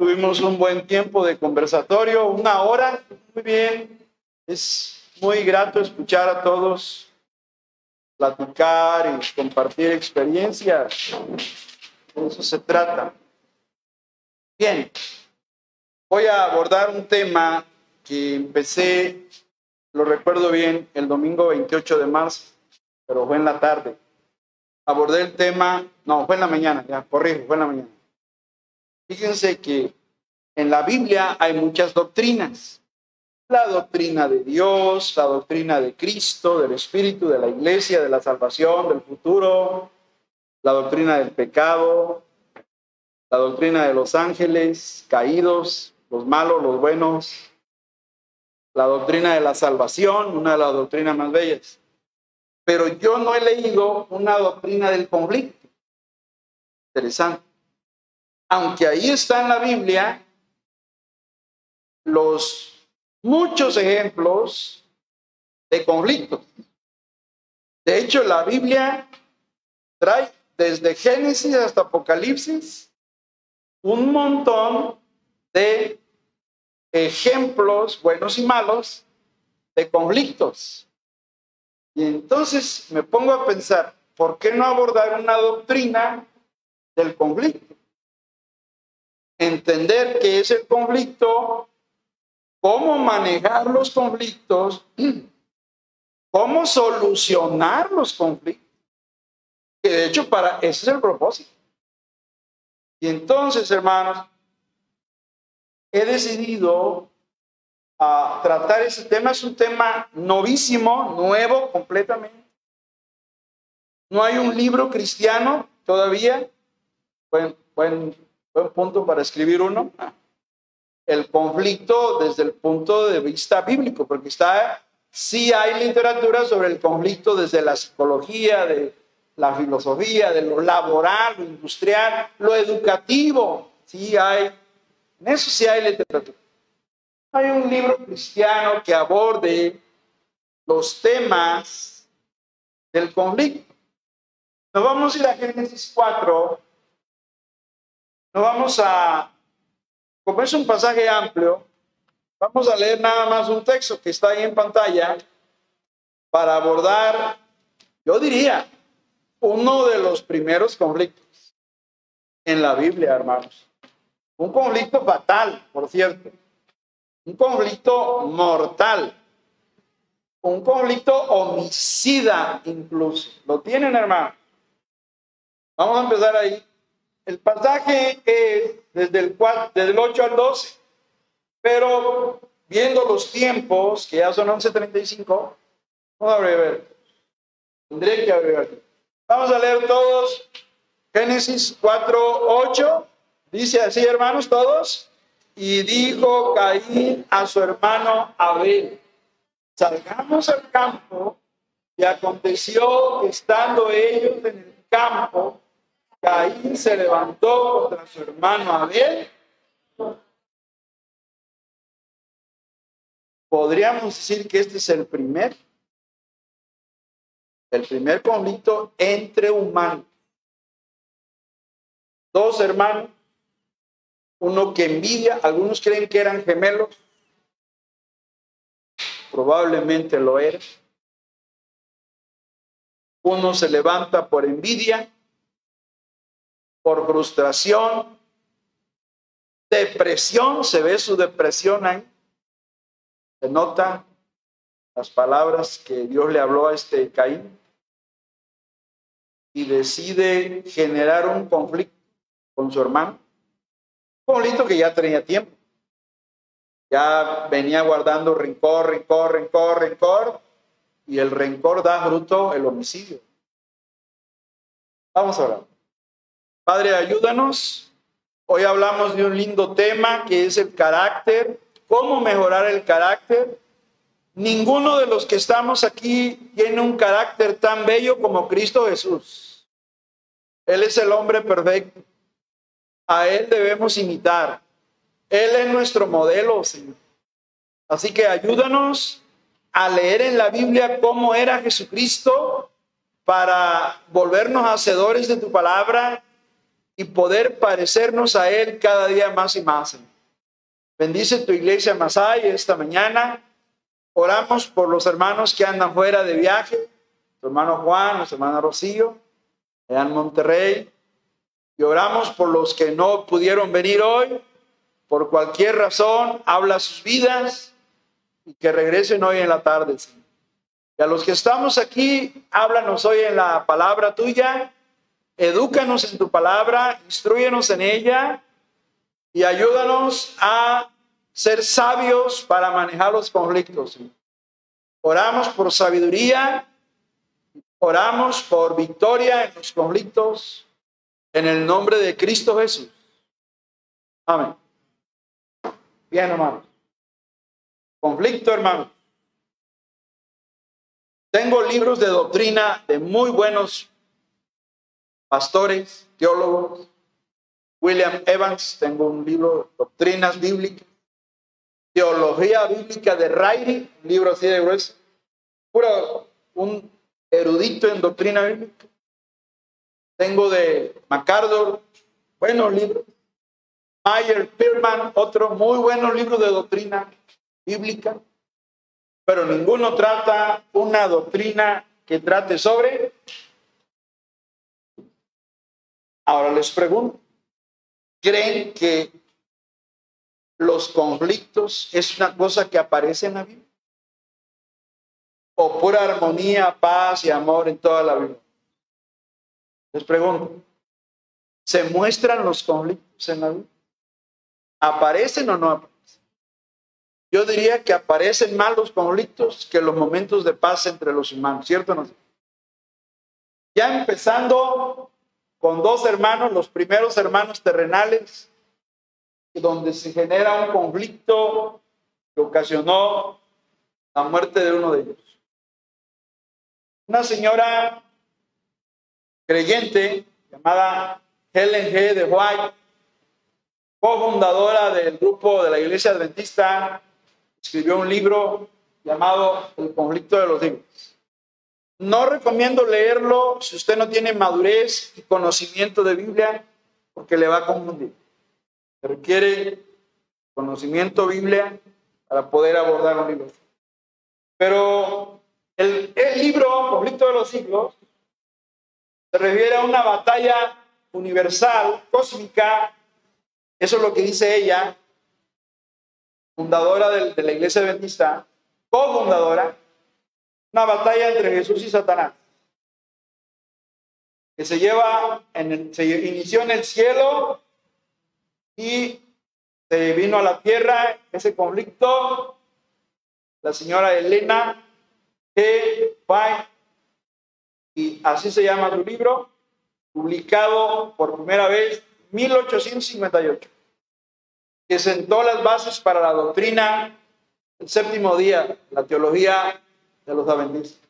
Tuvimos un buen tiempo de conversatorio, una hora, muy bien. Es muy grato escuchar a todos platicar y compartir experiencias. De eso se trata. Bien, voy a abordar un tema que empecé, lo recuerdo bien, el domingo 28 de marzo, pero fue en la tarde. Abordé el tema, no, fue en la mañana, ya, corrijo, fue en la mañana. Fíjense que en la Biblia hay muchas doctrinas. La doctrina de Dios, la doctrina de Cristo, del Espíritu, de la Iglesia, de la salvación, del futuro, la doctrina del pecado, la doctrina de los ángeles caídos, los malos, los buenos, la doctrina de la salvación, una de las doctrinas más bellas. Pero yo no he leído una doctrina del conflicto. Interesante. Aunque ahí está en la Biblia los muchos ejemplos de conflictos. De hecho, la Biblia trae desde Génesis hasta Apocalipsis un montón de ejemplos buenos y malos de conflictos. Y entonces me pongo a pensar, ¿por qué no abordar una doctrina del conflicto? Entender qué es el conflicto, cómo manejar los conflictos, cómo solucionar los conflictos. Que de hecho para ese es el propósito. Y entonces, hermanos, he decidido ah, tratar ese tema. Es un tema novísimo, nuevo completamente. No hay un libro cristiano todavía. Buen, buen, buen punto para escribir uno. El conflicto desde el punto de vista bíblico, porque está, sí hay literatura sobre el conflicto desde la psicología, de la filosofía, de lo laboral, lo industrial, lo educativo. Sí hay, en eso sí hay literatura. Hay un libro cristiano que aborde los temas del conflicto. Nos vamos a ir a Génesis 4. Nos vamos a, como un pasaje amplio, vamos a leer nada más un texto que está ahí en pantalla para abordar, yo diría, uno de los primeros conflictos en la Biblia, hermanos. Un conflicto fatal, por cierto. Un conflicto mortal. Un conflicto homicida incluso. ¿Lo tienen, hermano? Vamos a empezar ahí. El pasaje es desde el, 4, desde el 8 al 12. Pero viendo los tiempos, que ya son 11.35, vamos a ver. Tendré que abreviar. Vamos a leer todos Génesis 4, 8. Dice así, hermanos, todos. Y dijo Caín a su hermano Abel, salgamos al campo. Y aconteció estando ellos en el campo, Caín se levantó contra su hermano Abel. Podríamos decir que este es el primer el primer conflicto entre humanos. Dos hermanos, uno que envidia, algunos creen que eran gemelos, probablemente lo eran. Uno se levanta por envidia, por frustración, depresión, se ve su depresión ahí, se nota las palabras que Dios le habló a este Caín y decide generar un conflicto con su hermano. Un conflicto que ya tenía tiempo. Ya venía guardando rencor, rencor, rencor, rencor, y el rencor da fruto el homicidio. Vamos a orar. Padre, ayúdanos. Hoy hablamos de un lindo tema que es el carácter, cómo mejorar el carácter. Ninguno de los que estamos aquí tiene un carácter tan bello como Cristo Jesús. Él es el hombre perfecto. A Él debemos imitar. Él es nuestro modelo, Señor. Así que ayúdanos a leer en la Biblia cómo era Jesucristo para volvernos hacedores de tu palabra y poder parecernos a Él cada día más y más. Bendice tu iglesia Masai esta mañana. Oramos por los hermanos que andan fuera de viaje, tu hermano Juan, nuestra hermana Rocío, allá en Monterrey. Y oramos por los que no pudieron venir hoy, por cualquier razón, habla sus vidas y que regresen hoy en la tarde. Y a los que estamos aquí, háblanos hoy en la palabra tuya Edúcanos en tu palabra, instruyenos en ella y ayúdanos a ser sabios para manejar los conflictos. Oramos por sabiduría, oramos por victoria en los conflictos, en el nombre de Cristo Jesús. Amén. Bien, hermano. Conflicto, hermano. Tengo libros de doctrina de muy buenos pastores, teólogos. William Evans, tengo un libro, Doctrinas Bíblicas. Teología Bíblica de Riley, un libro así de grueso. Puro, un erudito en doctrina bíblica. Tengo de MacArthur, buenos libros. Mayer Pirman, otro muy buenos libros de doctrina bíblica. Pero ninguno trata una doctrina que trate sobre Ahora les pregunto, ¿creen que los conflictos es una cosa que aparece en la Biblia? ¿O pura armonía, paz y amor en toda la Biblia? Les pregunto, ¿se muestran los conflictos en la Biblia? ¿Aparecen o no aparecen? Yo diría que aparecen más los conflictos que los momentos de paz entre los humanos, ¿cierto? Ya empezando con dos hermanos, los primeros hermanos terrenales, donde se genera un conflicto que ocasionó la muerte de uno de ellos. Una señora creyente llamada Helen G. de White, cofundadora del grupo de la Iglesia Adventista, escribió un libro llamado El conflicto de los libros. No recomiendo leerlo si usted no tiene madurez y conocimiento de Biblia, porque le va a confundir. Requiere conocimiento Biblia para poder abordar un libro. Pero el, libro, Conflicto de los Siglos, se refiere a una batalla universal, cósmica. Eso es lo que dice ella, fundadora de, de la Iglesia Adventista, cofundadora una batalla entre Jesús y Satanás, que se lleva, en el, se inició en el cielo y se vino a la tierra ese conflicto. La señora Elena G. White, y así se llama su libro, publicado por primera vez 1858, que sentó las bases para la doctrina del séptimo día, la teología de los adventistas.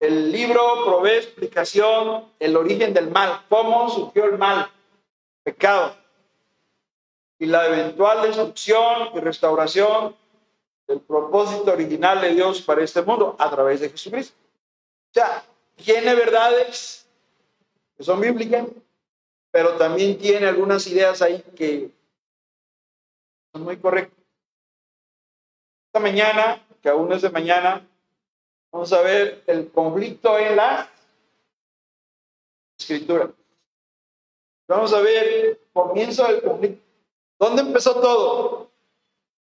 El libro provee explicación, el origen del mal, cómo surgió el mal, pecado, y la eventual destrucción y restauración del propósito original de Dios para este mundo a través de Jesucristo. O sea, tiene verdades que son bíblicas, pero también tiene algunas ideas ahí que son muy correctas. Esta mañana que aún es de mañana, vamos a ver el conflicto en la escritura. Vamos a ver comienzo del conflicto. ¿Dónde empezó todo?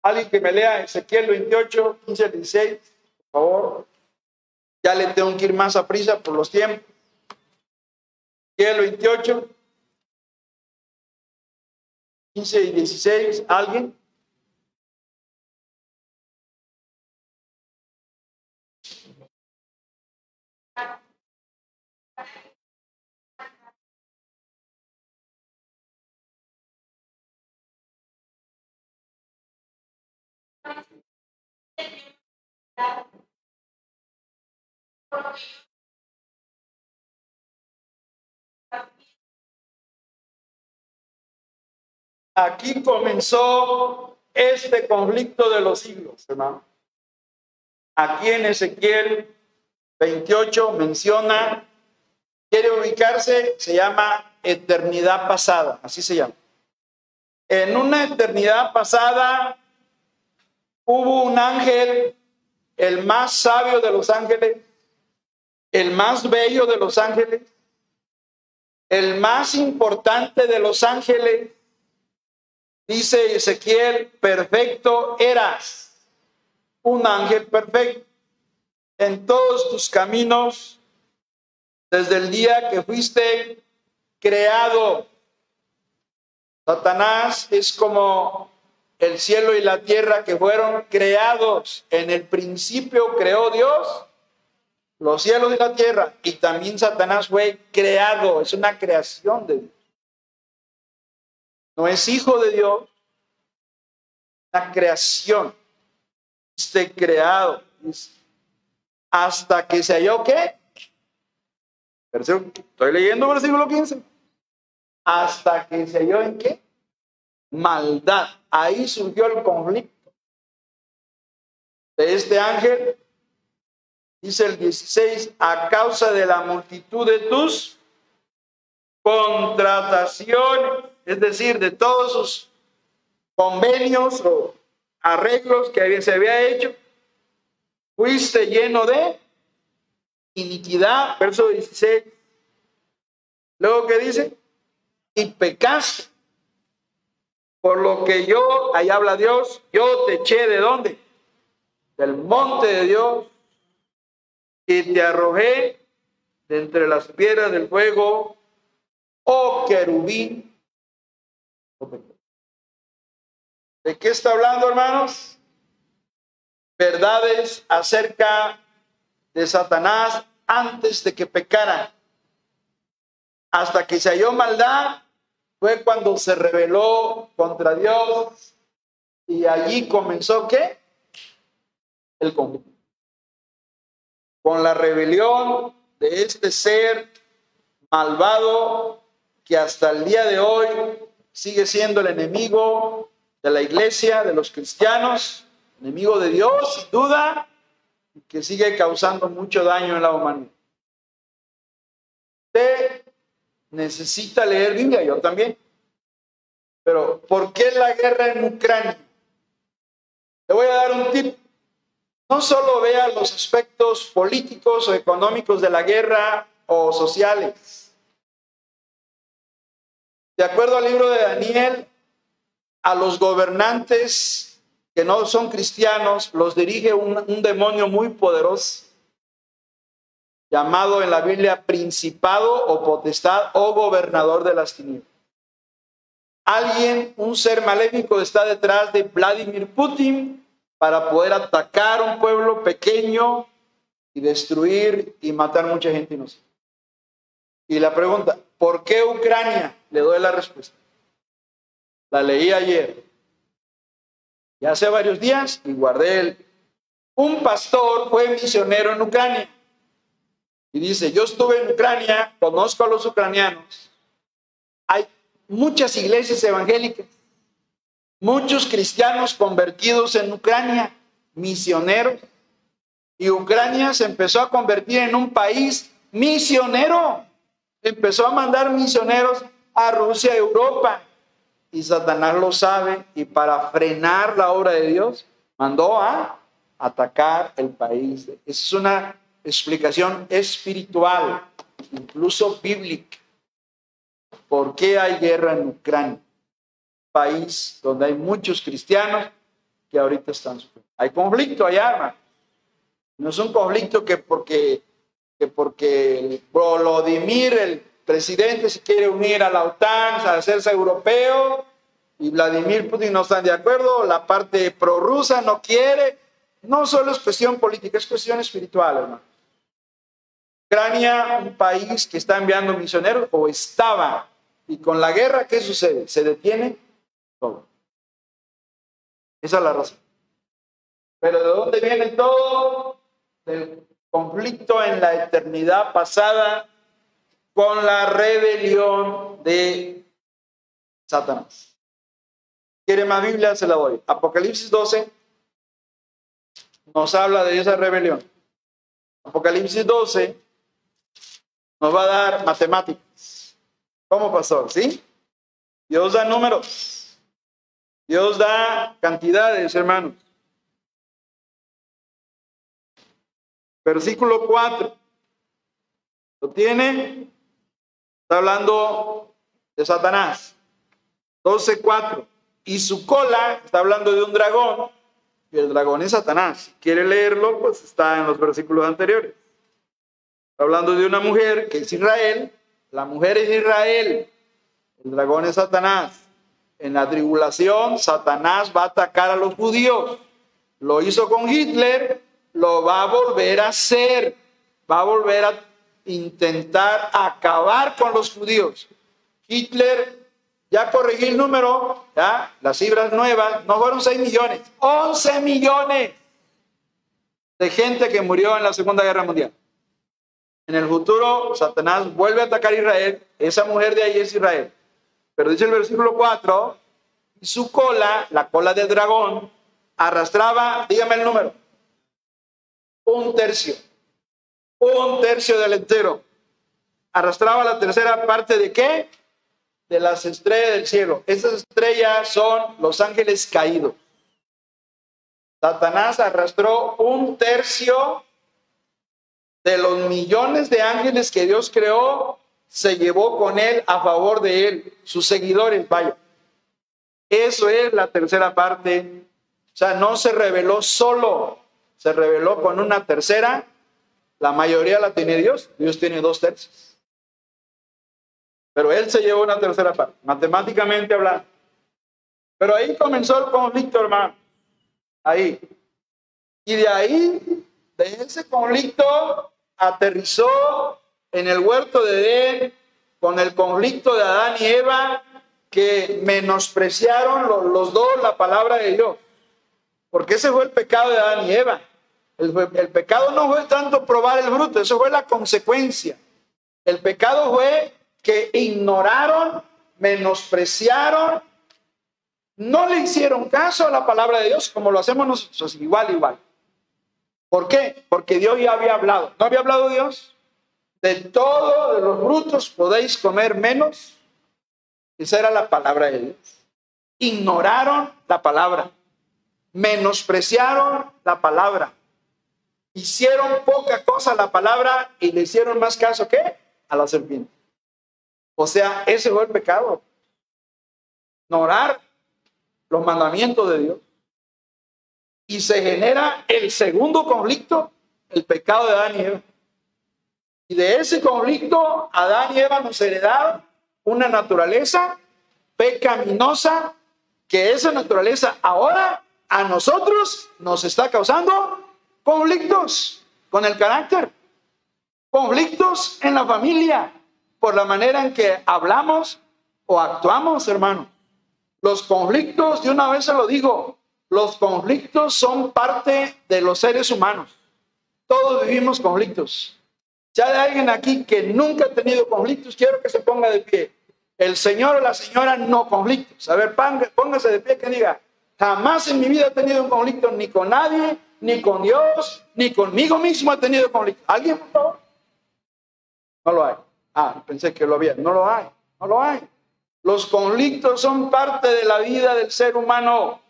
Alguien que me lea Ezequiel 28, 15 al 16, por favor. Ya le tengo que ir más a prisa por los tiempos. Ezequiel 28, 15 y 16, ¿alguien? Aquí comenzó este conflicto de los siglos, hermano. Aquí en Ezequiel 28 menciona quiere ubicarse, se llama eternidad pasada, así se llama. En una eternidad pasada hubo un ángel, el más sabio de los ángeles, el más bello de los ángeles, el más importante de los ángeles, dice Ezequiel, perfecto eras, un ángel perfecto en todos tus caminos, desde el día que fuiste creado. Satanás es como el cielo y la tierra que fueron creados. En el principio creó Dios los cielos y la tierra. Y también Satanás fue creado, es una creación de Dios. No es hijo de Dios, una creación. Este creado. Hasta que se halló qué? Estoy leyendo versículo 15. Hasta que se halló en qué? Maldad. Ahí surgió el conflicto de este ángel dice el 16, a causa de la multitud de tus contrataciones, es decir, de todos sus convenios o arreglos que se había hecho, fuiste lleno de iniquidad, verso 16. Luego que dice, y pecaste, por lo que yo, ahí habla Dios, yo te eché de dónde? Del monte de Dios y te arrojé de entre las piedras del fuego, oh querubín. ¿De qué está hablando, hermanos? Verdades acerca de Satanás antes de que pecara. Hasta que se halló maldad, fue cuando se rebeló contra Dios y allí comenzó qué? El conflicto con la rebelión de este ser malvado que hasta el día de hoy sigue siendo el enemigo de la iglesia, de los cristianos, enemigo de Dios, sin duda, que sigue causando mucho daño en la humanidad. Usted necesita leer Biblia, yo también. Pero, ¿por qué la guerra en Ucrania? Le voy a dar un tip no solo vea los aspectos políticos o económicos de la guerra o sociales. De acuerdo al libro de Daniel, a los gobernantes que no son cristianos los dirige un, demonio muy poderoso llamado en la Biblia principado o potestad o gobernador de las tinieblas. Alguien, un ser maléfico está detrás de Vladimir Putin para poder atacar un pueblo pequeño y destruir y matar mucha gente inocente. Y la pregunta, ¿por qué Ucrania? Le doy la respuesta. La leí ayer. Y hace varios días y guardé el... Un pastor fue misionero en Ucrania. Y dice, yo estuve en Ucrania, conozco a los ucranianos. Hay muchas iglesias evangélicas muchos cristianos convertidos en Ucrania, misioneros, y Ucrania se empezó a convertir en un país misionero. Empezó a mandar misioneros a Rusia, Europa, y Satanás lo sabe, y para frenar la obra de Dios, mandó a atacar el país. Esa es una explicación espiritual, incluso bíblica. ¿Por qué hay guerra en Ucrania? País donde hay muchos cristianos que ahorita están sufriendo. Hay conflicto allá, hermano. No es un conflicto que porque, que porque Volodymyr, el presidente, se quiere unir a la OTAN, a hacerse europeo, y Vladimir Putin no están de acuerdo, la parte prorrusa no quiere. No solo es cuestión política, es cuestión espiritual, hermano. Ucrania, un país que está enviando misioneros, o estaba, y con la guerra, ¿qué sucede? Se detiene. Esa es la razón. Pero ¿de dónde viene todo? Del conflicto en la eternidad pasada con la rebelión de Satanás. ¿Quiere más Biblia? Se la doy. Apocalipsis 12 nos habla de esa rebelión. Apocalipsis 12 nos va a dar matemáticas. ¿Cómo pasó? ¿Sí? Dios da números. Dios da cantidades, hermanos. Versículo 4. ¿Lo tiene? Está hablando de Satanás. 12.4. Y su cola, está hablando de un dragón, y el dragón es Satanás. Si quiere leerlo, pues está en los versículos anteriores. Está hablando de una mujer que es Israel, la mujer es Israel, el dragón es Satanás. En la tribulación, Satanás va a atacar a los judíos. Lo hizo con Hitler, lo va a volver a hacer. Va a volver a intentar acabar con los judíos. Hitler ya corregí el número, ¿ya? las cifras nuevas, no fueron 6 millones, 11 millones de gente que murió en la Segunda Guerra Mundial. En el futuro, Satanás vuelve a atacar a Israel, esa mujer de ahí es Israel. Pero dice el versículo 4, y su cola, la cola del dragón, arrastraba, dígame el número, un tercio, un tercio del entero. Arrastraba la tercera parte de qué? de las estrellas del cielo. Esas estrellas son los ángeles caídos. Satanás arrastró un tercio de los millones de ángeles que Dios creó, se llevó con él a favor de él, sus seguidores, vaya. Eso es la tercera parte. O sea, no se reveló solo, se reveló con una tercera. La mayoría la tiene Dios. Dios tiene dos tercios. Pero él se llevó una tercera parte, matemáticamente hablando. Pero ahí comenzó el conflicto, hermano. Ahí. Y de ahí, de ese conflicto, aterrizó en el huerto de Edén con el conflicto de Adán y Eva, que menospreciaron los, dos la palabra de Dios. Porque ese fue el pecado de Adán y Eva. El, el, pecado no fue tanto probar el fruto, eso fue la consecuencia. El pecado fue que ignoraron, menospreciaron, no le hicieron caso a la palabra de Dios como lo hacemos nosotros, igual, igual. ¿Por qué? Porque Dios ya había hablado. ¿No había hablado Dios? De todos de los frutos podéis comer menos. Esa era la palabra de Dios. Ignoraron la palabra. Menospreciaron la palabra. Hicieron poca cosa la palabra y le hicieron más caso que a la serpiente. O sea, ese fue el pecado. Ignorar los mandamientos de Dios. Y se genera el segundo conflicto, el pecado de Adán y Eva. Y de ese conflicto, Adán y Eva nos heredaron una naturaleza pecaminosa, que esa naturaleza ahora a nosotros nos está causando conflictos con el carácter, conflictos en la familia, por la manera en que hablamos o actuamos, hermano. Los conflictos, de una vez se lo digo, los conflictos son parte de los seres humanos. Todos vivimos conflictos. Si hay alguien aquí que nunca ha tenido conflictos, quiero que se ponga de pie. El señor o la señora no conflictos. A ver, póngase de pie que diga, jamás en mi vida he tenido un conflicto ni con nadie, ni con Dios, ni conmigo mismo he tenido conflicto. ¿Alguien, No lo hay. Ah, pensé que lo había. No lo hay, no lo hay. Los conflictos son parte de la vida del ser humano.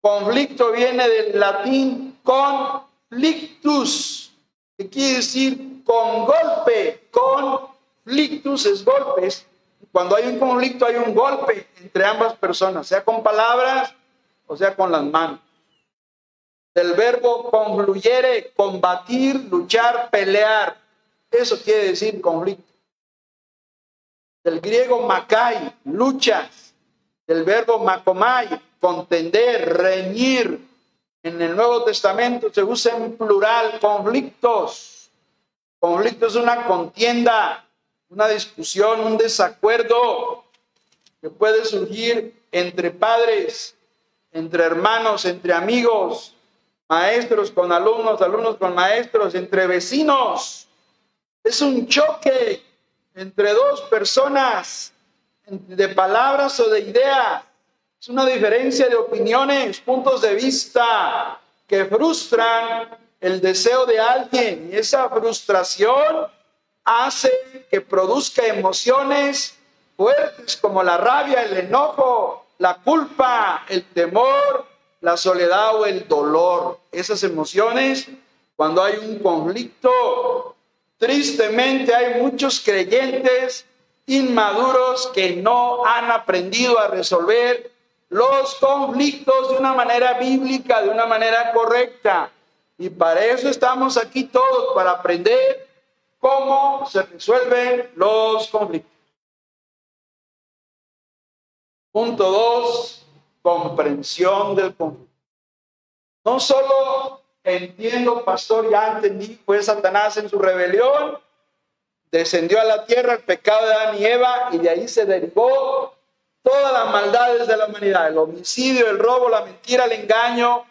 Conflicto viene del latín conflictus, que quiere decir con golpe. Conflictus es golpes. Cuando hay un conflicto hay un golpe entre ambas personas, sea con palabras o sea con las manos. Del verbo concluyere, combatir, luchar, pelear. Eso quiere decir conflicto del griego makai, luchas, del verbo makomai, contender, reñir. En el Nuevo Testamento se usa en plural conflictos. Conflicto es una contienda, una discusión, un desacuerdo que puede surgir entre padres, entre hermanos, entre amigos, maestros con alumnos, alumnos con maestros, entre vecinos. Es un choque entre dos personas de palabras o de ideas. Es una diferencia de opiniones, puntos de vista que frustran el deseo de alguien. Y esa frustración hace que produzca emociones fuertes como la rabia, el enojo, la culpa, el temor, la soledad o el dolor. Esas emociones, cuando hay un conflicto, tristemente hay muchos creyentes inmaduros que no han aprendido a resolver los conflictos de una manera bíblica, de una manera correcta. Y para eso estamos aquí todos, para aprender cómo se resuelven los conflictos. Punto dos, comprensión del conflicto. No solo entiendo, pastor, ya entendí, fue Satanás en su rebelión, descendió a la tierra el pecado de Adán y Eva y de ahí se derivó todas las maldades de la humanidad, el homicidio, el robo, la mentira, el engaño,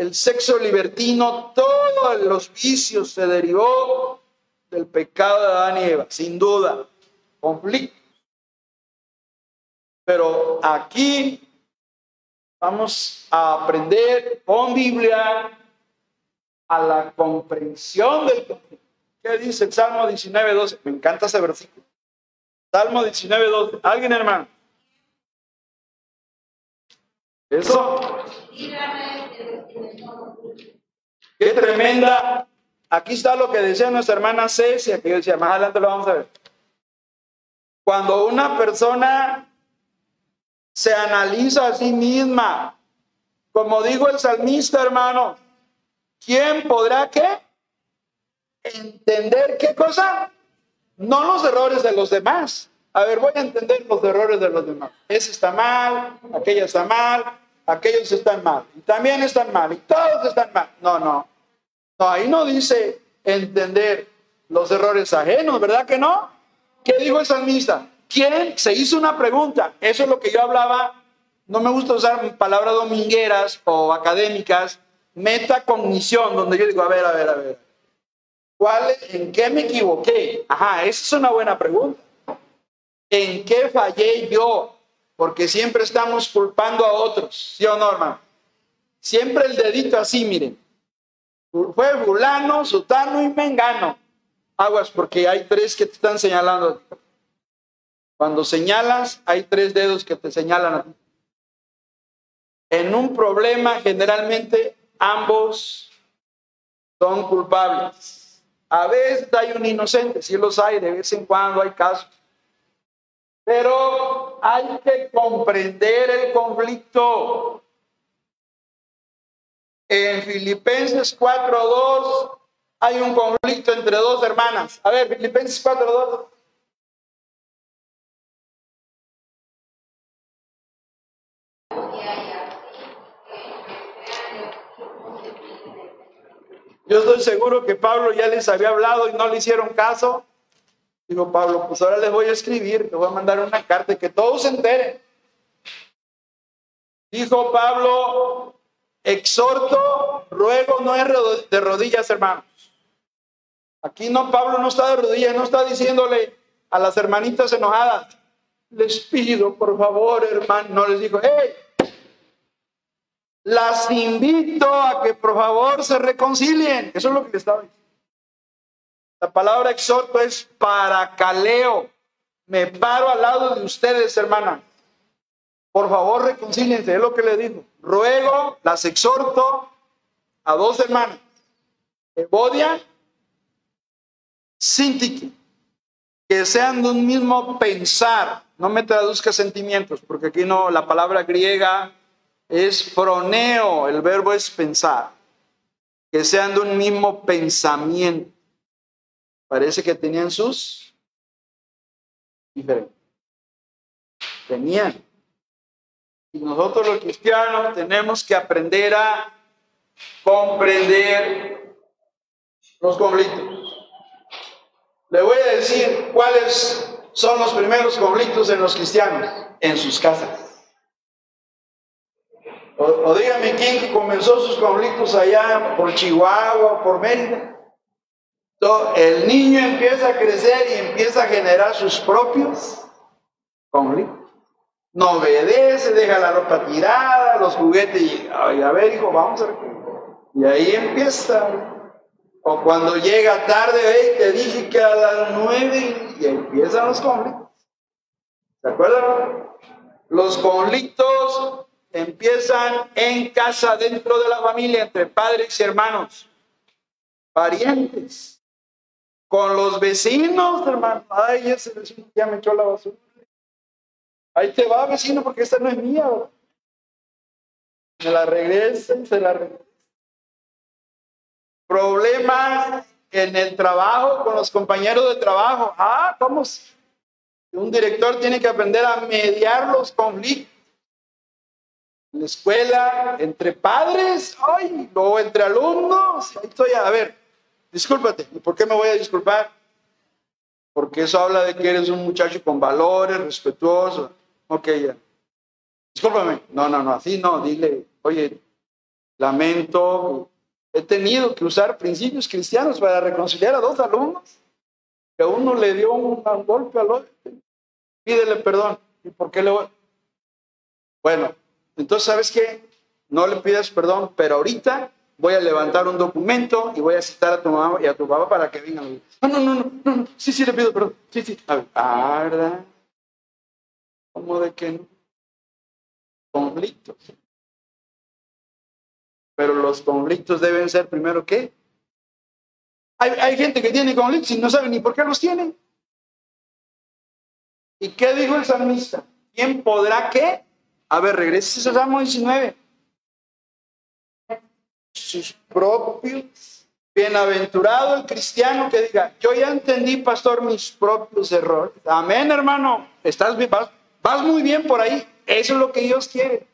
el sexo libertino, todos los vicios se derivó del pecado de Adán y Eva, sin duda, conflicto. Pero aquí vamos a aprender con Biblia a la comprensión del conflicto. ¿Qué dice el Salmo 19, 12? Me encanta ese versículo. Salmo 19, 12. ¿Alguien, hermano? Eso. Qué tremenda. Aquí está lo que decía nuestra hermana Cecia, que decía, más adelante lo vamos a ver. Cuando una persona se analiza a sí misma, como dijo el salmista, hermano, ¿quién podrá qué? Entender qué cosa? No los errores de los demás, a ver, voy a entender los errores de los demás. Ese está mal, aquella está mal, aquellos están mal, y también están mal, y todos están mal. No, no. Ahí no dice entender los errores ajenos, ¿verdad que no? ¿Qué dijo el salmista? ¿Quién se hizo una pregunta? Eso es lo que yo hablaba. No me gusta usar palabras domingueras o académicas. Metacognición, donde yo digo, a ver, a ver, a ver. ¿Cuál, ¿En qué me equivoqué? Ajá, esa es una buena pregunta. ¿En qué fallé yo? Porque siempre estamos culpando a otros, ¿sí o no, hermano? Siempre el dedito así, miren. Fue fulano, sutano y mengano. Aguas, porque hay tres que te están señalando. Cuando señalas, hay tres dedos que te señalan a ti. En un problema, generalmente, ambos son culpables. A veces hay un inocente, sí los hay, de vez en cuando hay casos. Pero hay que comprender el conflicto. En Filipenses 4.2 hay un conflicto entre dos hermanas. A ver, Filipenses 4.2. Yo estoy seguro que Pablo ya les había hablado y no le hicieron caso. Digo, Pablo, pues ahora les voy a escribir, les voy a mandar una carta que todos se enteren. Dijo Pablo, exhorto, ruego, no es de rodillas, hermanos. Aquí no, Pablo no está de rodillas, no está diciéndole a las hermanitas enojadas, les pido, por favor, hermano, no les dijo, hey, las invito a que por favor se reconcilien. Eso es lo que le estaba diciendo. La palabra exhorto es para caleo. Me paro al lado de ustedes, hermana. Por favor, reconcíliense, es lo que le digo. Ruego, las exhorto a dos hermanas, Evodia, Sintiki, que sean de un mismo pensar. No me traduzca sentimientos, porque aquí no, la palabra griega es froneo, el verbo es pensar. Que sean de un mismo pensamiento. Parece que tenían sus diferentes. Tenían. Y nosotros los cristianos tenemos que aprender a comprender los conflictos. Le voy a decir cuáles son los primeros conflictos en los cristianos, en sus casas. O, o dígame quién comenzó sus conflictos allá por Chihuahua, por Mérida el niño empieza a crecer y empieza a generar sus propios conflictos. No obedece, deja la ropa tirada, los juguetes, y a ver, hijo, vamos a ver. Y ahí empieza. O cuando llega tarde, hey, te dije que a las nueve y empiezan los conflictos. ¿Se acuerdan? Los conflictos empiezan en casa, dentro de la familia, entre padres y hermanos, parientes, con los vecinos, hermano. Ay, ese vecino ya me echó la basura. Ahí te va, vecino, porque esta no es mía. Me la regresa y se la regresa. Problemas en el trabajo, con los compañeros de trabajo. Ah, vamos. Un director tiene que aprender a mediar los conflictos. En la escuela, entre padres, ay, luego entre alumnos. Ahí estoy, a ver, discúlpate. ¿Y por qué me voy a disculpar? Porque eso habla de que eres un muchacho con valores, respetuoso. Ok, ya. Discúlpame. No, no, no, así no. Dile, oye, lamento, he tenido que usar principios cristianos para reconciliar a dos alumnos. Que uno le dio un, golpe al otro. Pídele perdón. ¿Y por qué le voy? Bueno, entonces, ¿sabes qué? No le pidas perdón, pero ahorita voy a levantar un documento y voy a citar a tu mamá y a tu papá para que vengan. No, no, no, no, no, sí, sí, le pido perdón. Sí, sí. A ver. ¿Cómo de qué no? Conflictos. Pero los conflictos deben ser primero qué? Hay, hay gente que tiene conflictos y no sabe ni por qué los tiene. ¿Y qué dijo el salmista? ¿Quién podrá qué? A ver, regrese a Salmo 19. Sus propios. Bienaventurado el cristiano que diga, yo ya entendí, pastor, mis propios errores. Amén, hermano. Estás bien, vas, vas muy bien por ahí. Eso es lo que Dios quiere.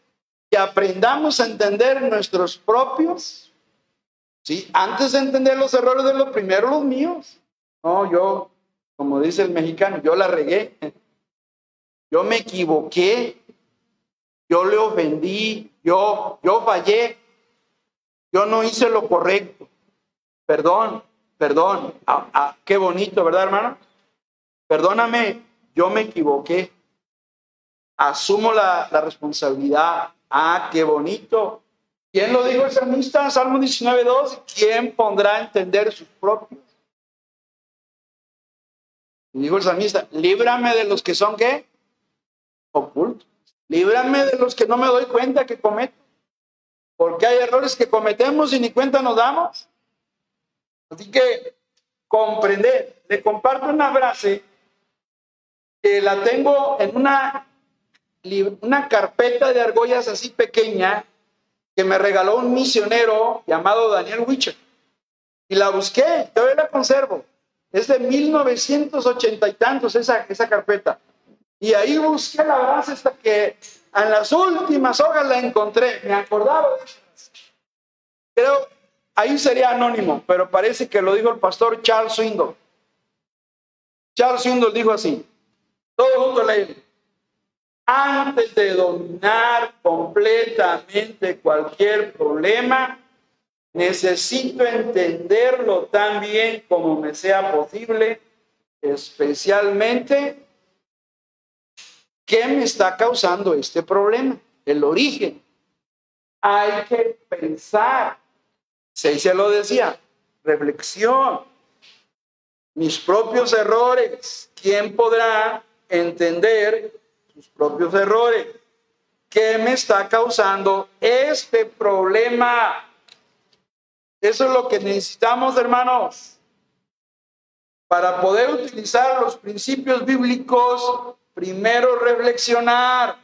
Que aprendamos a entender nuestros propios. ¿sí? Antes de entender los errores de los primeros, los míos. No, yo, como dice el mexicano, yo la regué. Yo me equivoqué. Yo le ofendí. Yo, yo fallé. Yo no hice lo correcto. Perdón, perdón. Ah, ah, qué bonito, ¿verdad, hermano? Perdóname, yo me equivoqué. Asumo la, la responsabilidad. Ah, qué bonito. ¿Quién lo dijo el salmista? Salmo 19.2. ¿Quién pondrá a entender sus propios? dijo el salmista, líbrame de los que son qué? Ocultos. Líbrame de los que no me doy cuenta que cometo. Porque hay errores que cometemos y ni cuenta nos damos. Así que comprender. Le comparto una frase que la tengo en una, una carpeta de argollas así pequeña que me regaló un misionero llamado Daniel Wicher. Y la busqué, todavía la conservo. Es de 1980 y tantos esa, esa carpeta. Y ahí busqué la frase hasta que en las últimas hojas la encontré. Me acordaba Creo, ahí sería anónimo, pero parece que lo dijo el pastor Charles Swindoll. Charles Swindoll dijo así, todo junto leer. Antes de dominar completamente cualquier problema, necesito entenderlo tan bien como me sea posible, especialmente qué me está causando este problema, el origen. Hay que pensar. Se lo decía, reflexión, mis propios errores. ¿Quién podrá entender sus propios errores. ¿Qué me está causando este problema? Eso es lo que necesitamos, hermanos. Para poder utilizar los principios bíblicos, primero reflexionar.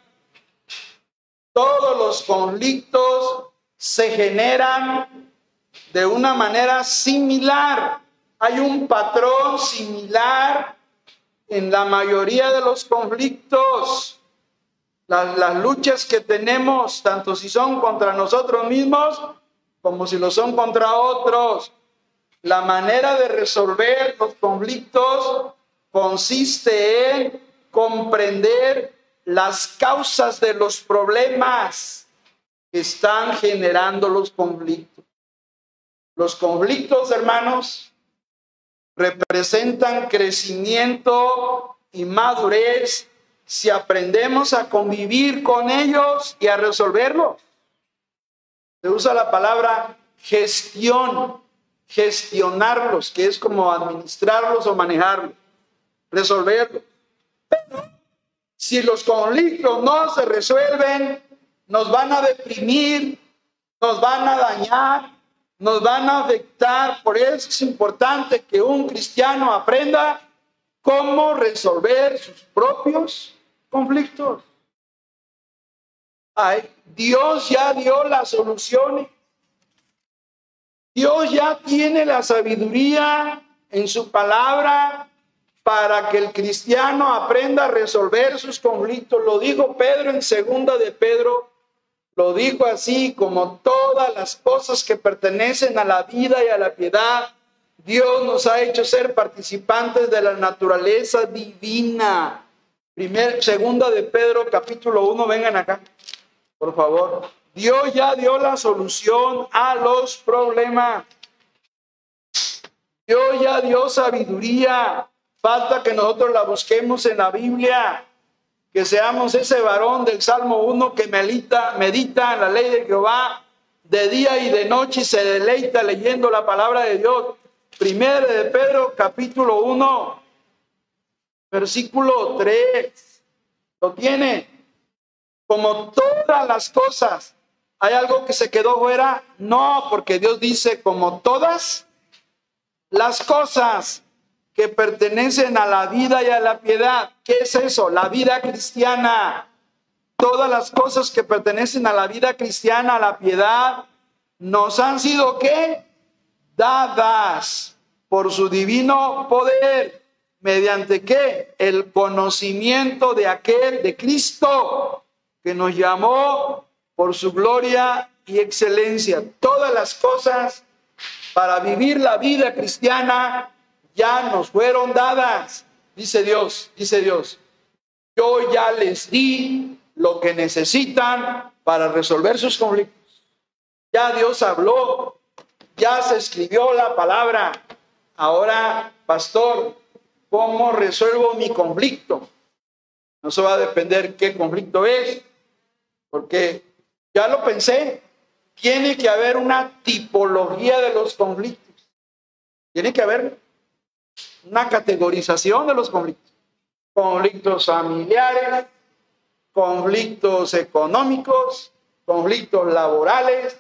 Todos los conflictos se generan de una manera similar. Hay un patrón similar en la mayoría de los conflictos, las, luchas que tenemos, tanto si son contra nosotros mismos como si lo son contra otros, la manera de resolver los conflictos consiste en comprender las causas de los problemas que están generando los conflictos. Los conflictos, hermanos, representan crecimiento y madurez si aprendemos a convivir con ellos y a resolverlos. Se usa la palabra gestión. gestionarlos, que es como administrarlos o manejarlos, resolverlos. Si los conflictos no se resuelven, nos van a deprimir, nos van a dañar, nos van a afectar. Por eso es importante que un cristiano aprenda cómo resolver sus propios conflictos. Ay, Dios ya dio las soluciones. Dios ya tiene la sabiduría en su palabra para que el cristiano aprenda a resolver sus conflictos. Lo dijo Pedro en segunda de Pedro, lo dijo así como todas las cosas que pertenecen a la vida y a la piedad. Dios nos ha hecho ser participantes de la naturaleza divina. Primer, segunda de Pedro, capítulo 1, vengan acá, por favor. Dios ya dio la solución a los problemas. Dios ya dio sabiduría. Falta que nosotros la busquemos en la Biblia. Que seamos ese varón del Salmo 1 que medita, medita en la ley de Jehová de día y de noche y se deleita leyendo la palabra de Dios. Primero de Pedro, capítulo 1, versículo 3. ¿Lo tiene? Como todas las cosas ¿Hay algo que se quedó fuera? No, porque Dios dice, como todas las cosas que pertenecen a la vida y a la piedad. ¿Qué es eso? La vida cristiana. Todas las cosas que pertenecen a la vida cristiana, a la piedad, nos han sido qué? Dadas por su divino poder. ¿Mediante qué? El conocimiento de aquel, de Cristo, que nos llamó por su gloria y excelencia. Todas las cosas para vivir la vida cristiana ya nos fueron dadas, dice Dios, dice Dios. Yo ya les di lo que necesitan para resolver sus conflictos. Ya Dios habló, ya se escribió la palabra. Ahora, pastor, ¿cómo resuelvo mi conflicto? No se va a depender qué conflicto es, porque ya lo pensé. Tiene que haber una tipología de los conflictos. Tiene que haber una categorización de los conflictos. Conflictos familiares, conflictos económicos, conflictos laborales,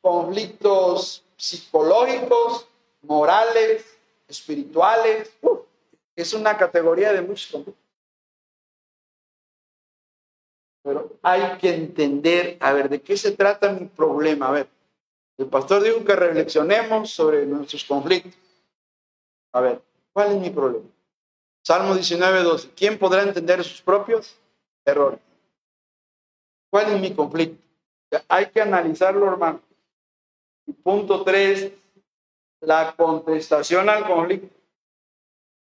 conflictos psicológicos, morales, espirituales. es una categoría de muchos conflictos. Pero hay que entender, a ver, ¿de qué se trata mi problema? A ver, el pastor dijo que reflexionemos sobre nuestros conflictos. A ver, ¿cuál es mi problema? Salmo 19, 12. ¿Quién podrá entender sus propios errores? ¿Cuál es mi conflicto? Hay que analizarlo, hermano. Punto 3, la contestación al conflicto.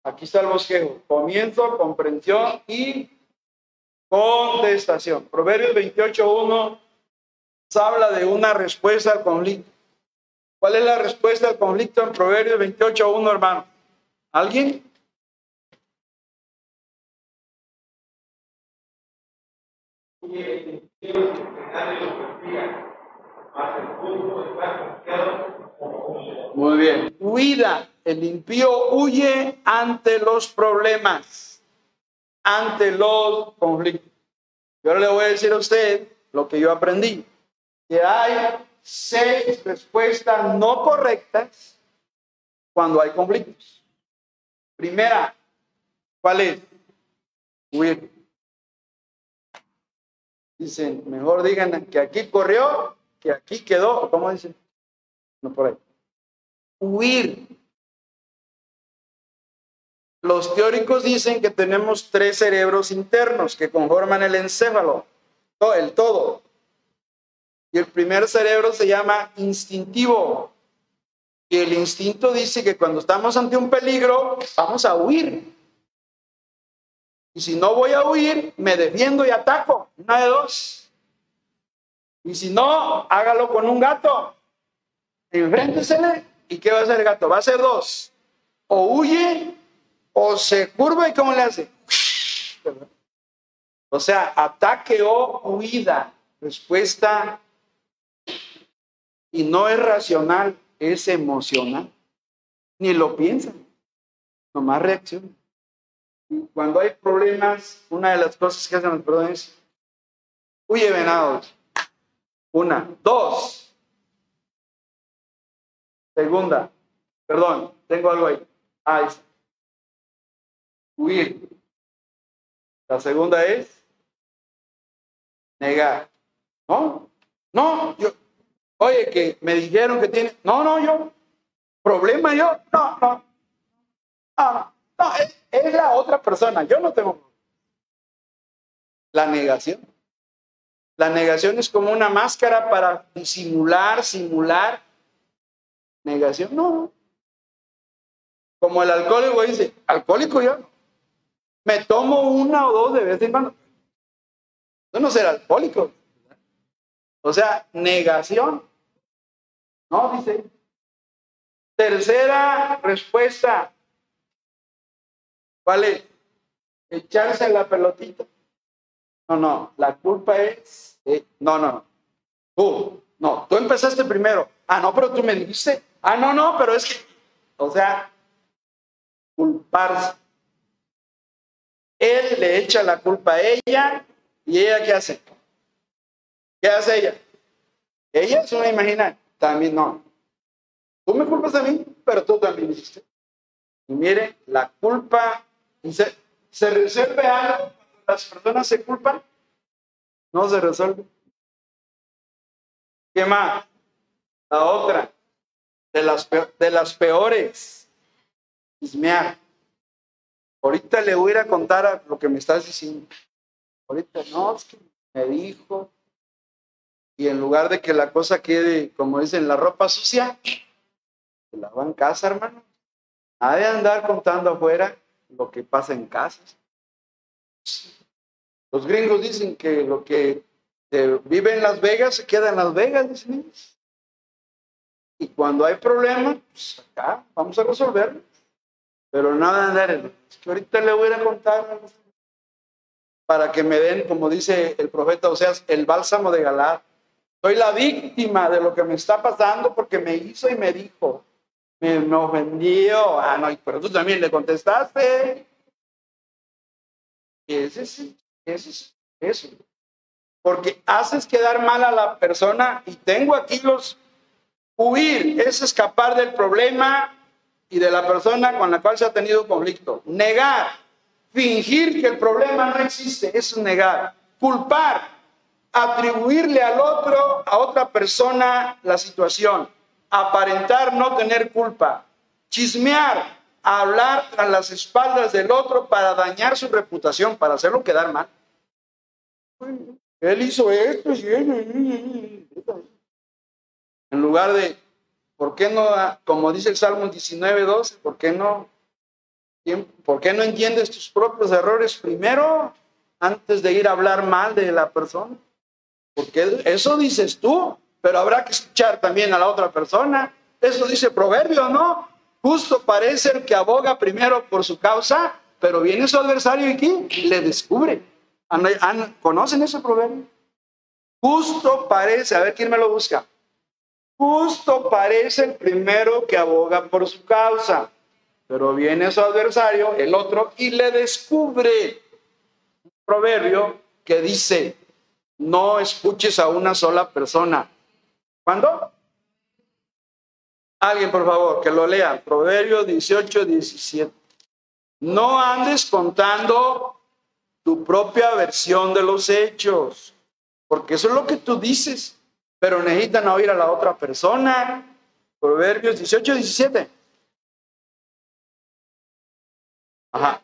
Aquí está el bosquejo. Comienzo, comprensión y Contestación. Proverbios 28.1 habla de una respuesta al conflicto. ¿Cuál es la respuesta al conflicto en Proverbios 28.1, hermano? ¿Alguien? Muy bien. Huida. El impío huye ante los problemas ante los conflictos. Yo le voy a decir a usted lo que yo aprendí, que hay seis respuestas no correctas cuando hay conflictos. Primera, ¿cuál es? Huir. Dicen, mejor digan que aquí corrió, que aquí quedó, ¿cómo dicen? No por ahí. Huir. Los teóricos dicen que tenemos tres cerebros internos que conforman el encéfalo, el todo. Y el primer cerebro se llama instintivo. El instinto dice que cuando estamos ante un peligro, vamos a huir. Y si no voy a huir, me defiendo y ataco. Una de dos. Y si no, hágalo con un gato. Enfréntesele. ¿Y qué va a hacer el gato? Va a hacer dos. O huye o se curva y ¿cómo le hace? O sea, ataque o huida, respuesta. Y no es racional, es emocional. ni lo piensan, nomás reaccionan. Cuando hay problemas, una de las cosas que hacen los es, huye venados. Una. Dos. Segunda. Perdón, tengo algo ahí. Ah, Huir. La segunda es negar. ¿No? No, yo. Oye, que me dijeron que tiene. No, no, yo. Problema yo. No, no. No, no es, la otra persona. Yo no tengo. La negación. La negación es como una máscara para disimular, simular. Negación, no. Como el alcohólico dice, alcohólico yo Me tomo una o dos de vez en cuando. Yo no ser alcohólico. O sea, negación. No, dice. Tercera respuesta. ¿Cuál es? Echarse la pelotita. No, no, la culpa es, no, no, no, tú, no, tú empezaste primero. Ah, no, pero tú me dijiste. Ah, no, no, pero es que, o sea, culparse. Él le echa la culpa a ella y ella qué hace? ¿Qué hace ella? Ella es una imagina, también no. Tú me culpas a mí, pero tú también. Y mire, la culpa, se, se resuelve algo las personas se culpan, no se resuelve. ¿Qué más? La otra, de las, de las peores, chismear. Ahorita le voy a a contar lo que me estás diciendo. Ahorita no, es que me dijo. Y en lugar de que la cosa quede, como dicen, la ropa sucia, se la va en casa, hermano. Ha de andar contando afuera lo que pasa en casa. Los gringos dicen que lo que vive en Las Vegas se queda en Las Vegas, dicen Y cuando hay problemas, pues acá vamos a resolverlo. Pero nada andar Es que ahorita le voy a contar para que me den, como dice el profeta o sea, el bálsamo de Galad. Soy la víctima de lo que me está pasando porque me hizo y me dijo. Me, ofendió. Ah, no, pero tú también le contestaste. Ese es, ese es eso. Porque haces quedar mal a la persona y tengo aquí los huir, es escapar del problema y de la persona con la cual se ha tenido conflicto. Negar, fingir que el problema no existe, eso es negar. Culpar, atribuirle al otro, a otra persona la situación. Aparentar no tener culpa. Chismear, hablar a las espaldas del otro para dañar su reputación, para hacerlo quedar mal. Él hizo esto En lugar de, ¿por qué no, como dice el Salmo 19, 12, ¿por qué no, por qué no entiendes tus propios errores primero antes de ir a hablar mal de la persona? Porque eso dices tú, pero habrá que escuchar también a la otra persona. Eso dice proverbio, ¿no? Justo parece el que aboga primero por su causa, pero viene su adversario y ¿qué? le descubre. ¿Conocen ese proverbio? Justo parece, a ver quién me lo busca. Justo parece el primero que aboga por su causa, pero viene su adversario, el otro, y le descubre un proverbio que dice, no escuches a una sola persona. ¿Cuándo? Alguien, por favor, que lo lea. Proverbio 18, 17. No andes contando tu propia versión de los hechos, porque eso es lo que tú dices, pero necesitan oír a la otra persona. Proverbios 18, 17. Ajá.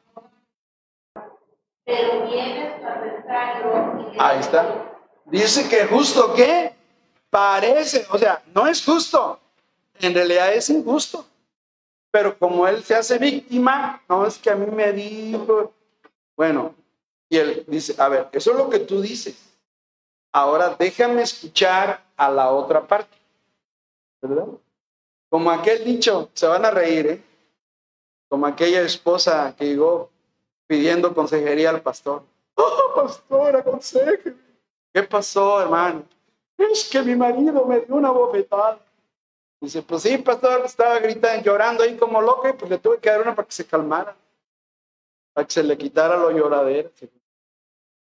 Pero vienes Ahí está. Dice que justo que parece, o sea, no es justo en realidad es injusto. Pero como él se hace víctima, no es que a mí me dijo, bueno, y él dice, a ver, eso es lo que tú dices. Ahora déjame escuchar a la otra parte. ¿Verdad? Como aquel dicho, se van a reír, ¿eh? Como aquella esposa que llegó pidiendo consejería al pastor. Oh, pastor, aconsejeme. ¿Qué pasó, hermano? Es que mi marido me dio una bofetada. Dice, pues sí, pastor, estaba gritando, llorando ahí como loco, y pues le tuve que dar una para que se calmara, para que se le quitara lo lloradero.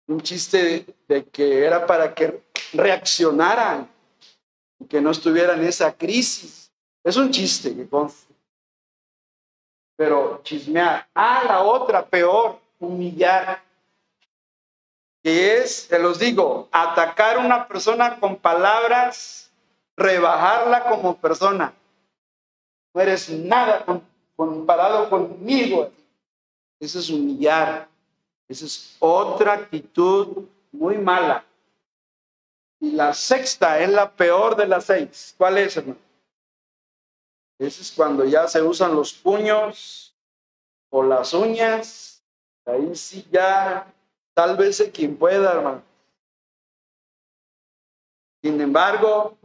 Un chiste de, que era para que reaccionaran y que no estuvieran en esa crisis. Es un chiste que consta. Pero chismear. Ah, la otra, peor, humillar. Que es, se los digo, atacar a una persona con palabras rebajarla como persona. No eres nada comparado conmigo. Eso es humillar. Esa es otra actitud muy mala. Y la sexta es la peor de las seis. ¿Cuál es, hermano? Esa es cuando ya se usan los puños o las uñas. Ahí sí ya, tal vez quien pueda, hermano. Sin embargo,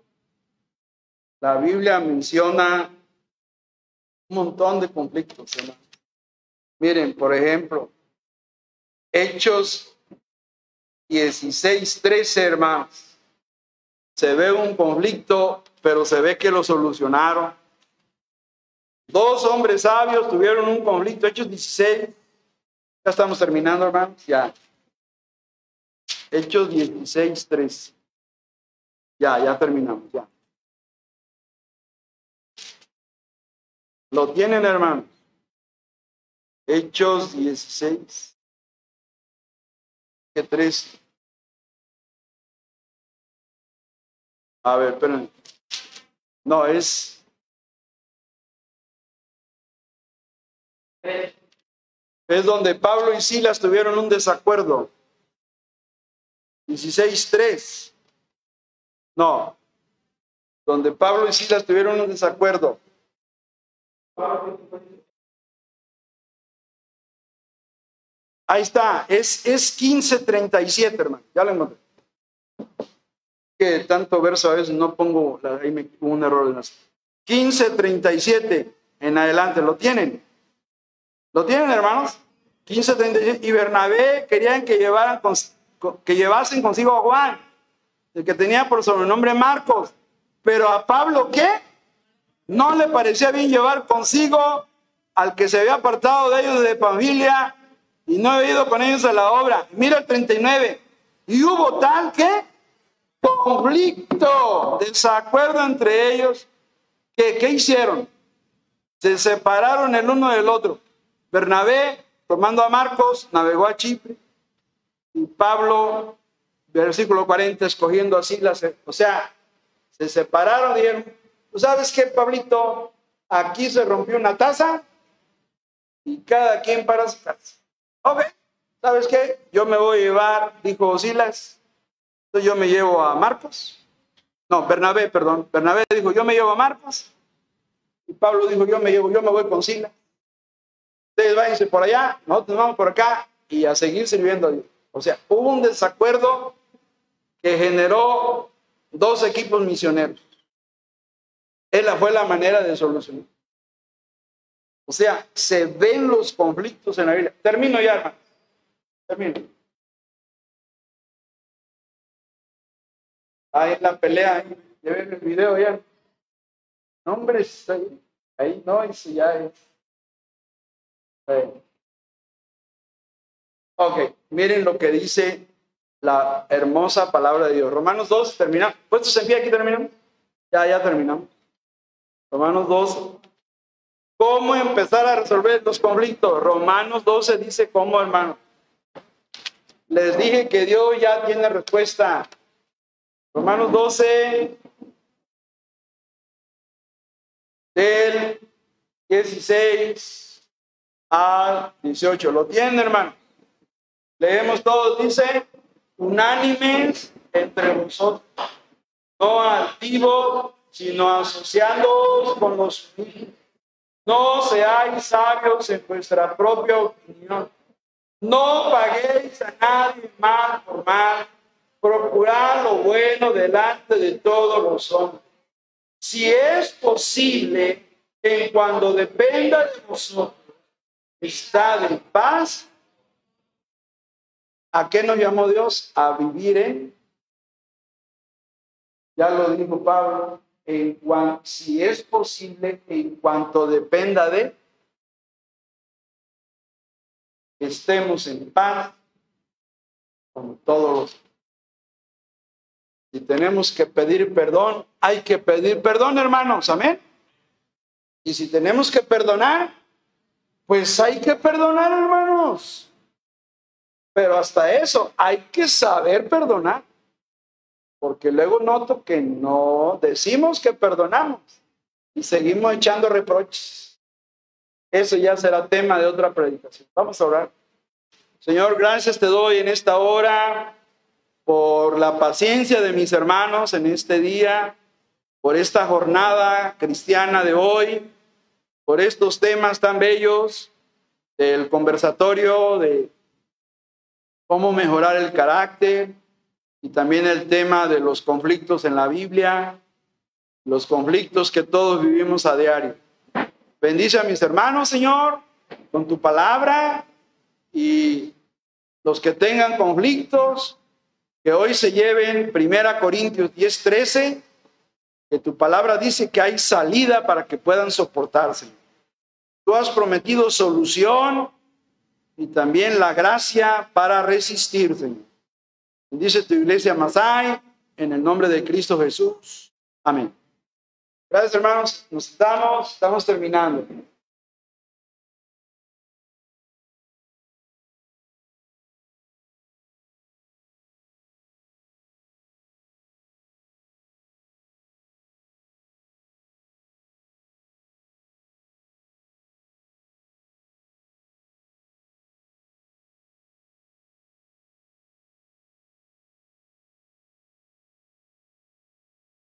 la Biblia menciona un montón de conflictos, hermano. Miren, por ejemplo, Hechos 16, 13, hermanos. Se ve un conflicto, pero se ve que lo solucionaron. Dos hombres sabios tuvieron un conflicto. Hechos 16. Ya estamos terminando, hermanos. Ya. Hechos 16, 13. Ya, ya terminamos, ya. ¿Lo tienen, hermanos? Hechos 16. ¿Qué tres? A ver, esperen. No, es. Es donde Pablo y Silas tuvieron un desacuerdo. 16.3. No. Donde Pablo y Silas tuvieron un desacuerdo. Ahí está, es, es 1537, hermano. Ya lo encontré. Que tanto verso a veces no pongo, ahí me un error en las. 1537 en adelante, ¿lo tienen? ¿Lo tienen, hermanos? 1537. Y Bernabé querían que, llevaran que llevasen consigo a Juan, el que tenía por sobrenombre Marcos. Pero a Pablo, ¿qué? no le parecía bien llevar consigo al que se había apartado de ellos de familia y no había ido con ellos a la obra. Mira el 39. Y hubo tal que conflicto, desacuerdo entre ellos, que ¿qué hicieron? Se separaron el uno del otro. Bernabé, tomando a Marcos, navegó a Chipre. Y Pablo, versículo 40, escogiendo así las... O sea, se separaron, dijeron, sabes qué, Pablito? Aquí se rompió una taza y cada quien para su casa. Ok, ¿sabes qué? Yo me voy a llevar, dijo Silas, entonces yo me llevo a Marcos. No, Bernabé, perdón. Bernabé dijo, yo me llevo a Marcos. Y Pablo dijo, yo me llevo, yo me voy con Silas. Ustedes váyanse por allá, nosotros vamos por acá y a seguir sirviendo a Dios. O sea, hubo un desacuerdo que generó dos equipos misioneros. Esa fue la manera de solucionar. O sea, se ven los conflictos en la Biblia. Termino ya, hermano. Termino. Ahí la pelea, ahí. Ya ven el video ya. No, ahí, ahí no, ese ya es. Ok, miren lo que dice la hermosa palabra de Dios. Romanos 2, terminamos. ¿Puestos en pie aquí terminamos? Ya, ya terminamos. Romanos 2. ¿Cómo empezar a resolver los conflictos? Romanos 12 dice cómo, hermano. Les dije que Dios ya tiene respuesta. Romanos 12, del 16 al 18. ¿Lo tienen, hermano? Leemos todos, dice, unánimes entre vosotros, no altivos sino asociándoos con los No seáis sabios en vuestra propia opinión. No paguéis a nadie mal por mal. Procurad lo bueno delante de todos los hombres. Si es posible, en cuando dependa de vosotros, estad en paz. ¿A qué nos llamó Dios? A vivir en. Ya lo dijo Pablo, en cuanto, si es posible, en cuanto dependa de estemos en paz con todos Si tenemos que pedir perdón, hay que pedir perdón, hermanos, amén. Y si tenemos que perdonar, pues hay que perdonar, hermanos. Pero hasta eso, hay que saber perdonar. Porque luego noto que no decimos que perdonamos y seguimos echando reproches. Eso ya será tema de otra predicación. Vamos a orar. Señor, gracias te doy en esta hora por la paciencia de mis hermanos en este día, por esta jornada cristiana de hoy, por estos temas tan bellos del conversatorio de cómo mejorar el carácter, y también el tema de los conflictos en la Biblia, los conflictos que todos vivimos a diario. Bendice a mis hermanos, Señor, con tu palabra y los que tengan conflictos, que hoy se lleven 1 Corintios 10, 13, que tu palabra dice que hay salida para que puedan soportarse. Tú has prometido solución y también la gracia para resistir, Señor. Dice tu iglesia Masai, en el nombre de Cristo Jesús. Amén. Gracias, hermanos. Nos estamos, estamos terminando.